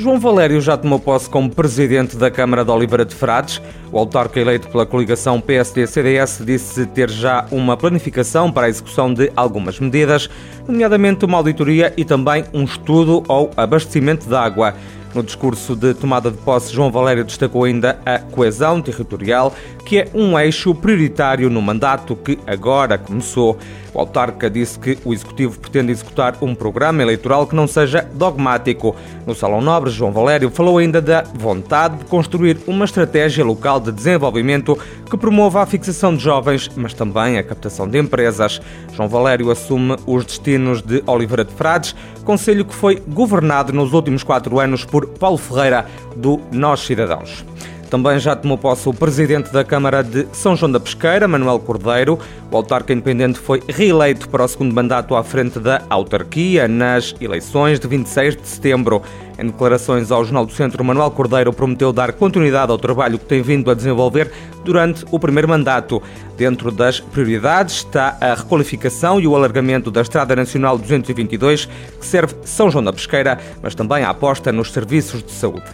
João Valério já tomou posse como presidente da Câmara de Oliveira de Frades. O autarca eleito pela coligação PSD-CDS disse ter já uma planificação para a execução de algumas medidas, nomeadamente uma auditoria e também um estudo ou abastecimento de água. No discurso de tomada de posse, João Valério destacou ainda a coesão territorial, que é um eixo prioritário no mandato que agora começou. O autarca disse que o Executivo pretende executar um programa eleitoral que não seja dogmático. No Salão Nobre, João Valério falou ainda da vontade de construir uma estratégia local de desenvolvimento que promova a fixação de jovens, mas também a captação de empresas. João Valério assume os destinos de Oliveira de Frades, conselho que foi governado nos últimos quatro anos por Paulo Ferreira, do Nós Cidadãos. Também já tomou posse o presidente da Câmara de São João da Pesqueira, Manuel Cordeiro. O autarca independente foi reeleito para o segundo mandato à frente da autarquia nas eleições de 26 de setembro. Em declarações ao Jornal do Centro, Manuel Cordeiro prometeu dar continuidade ao trabalho que tem vindo a desenvolver durante o primeiro mandato. Dentro das prioridades está a requalificação e o alargamento da Estrada Nacional 222, que serve São João da Pesqueira, mas também a aposta nos serviços de saúde.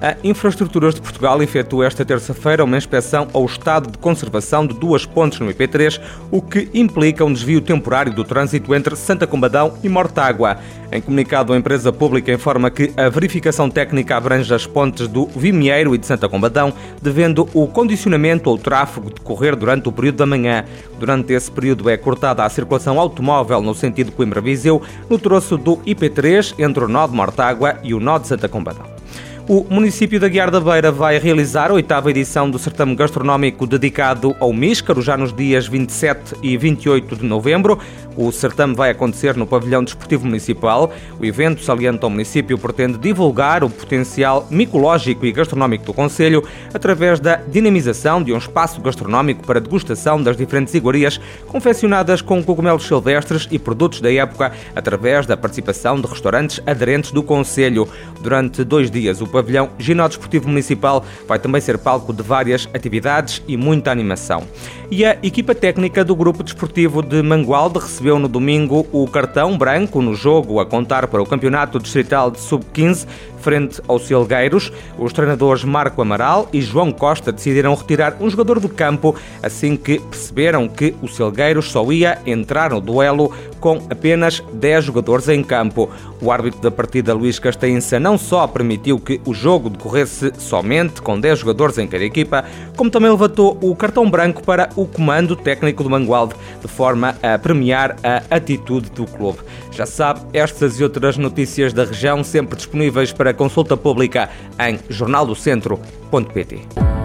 A Infraestruturas de Portugal efetuou esta terça-feira uma inspeção ao estado de conservação de duas pontes no IP3, o que implica um desvio temporário do trânsito entre Santa Combadão e Mortágua. Em comunicado, a empresa pública informa que a verificação técnica abrange as pontes do Vimieiro e de Santa Combadão, devendo o condicionamento ou tráfego decorrer durante o período da manhã. Durante esse período é cortada a circulação automóvel no sentido Coimbra-Viseu, no troço do IP3 entre o nó de Mortágua e o nó de Santa Combadão. O município da Guiar da Beira vai realizar a oitava edição do certame gastronómico dedicado ao Míscaro, já nos dias 27 e 28 de novembro. O certame vai acontecer no Pavilhão Desportivo Municipal. O evento, salienta ao município, pretende divulgar o potencial micológico e gastronómico do Conselho através da dinamização de um espaço gastronómico para degustação das diferentes iguarias confeccionadas com cogumelos silvestres e produtos da época, através da participação de restaurantes aderentes do Conselho. Durante dois dias, o pavilhão Ginó Desportivo Municipal vai também ser palco de várias atividades e muita animação. E a equipa técnica do Grupo Desportivo de Mangualde recebeu no domingo o cartão branco no jogo a contar para o Campeonato Distrital de Sub-15 frente aos Silgueiros. Os treinadores Marco Amaral e João Costa decidiram retirar um jogador do campo assim que perceberam que o Silgueiros só ia entrar no duelo com apenas 10 jogadores em campo. O árbitro da partida, Luís Castainça, não só permitiu que o jogo decorresse somente com 10 jogadores em cada equipa, como também levantou o cartão branco para o comando técnico do Mangualde, de forma a premiar a atitude do clube. Já sabe, estas e outras notícias da região sempre disponíveis para consulta pública em jornaldocentro.pt.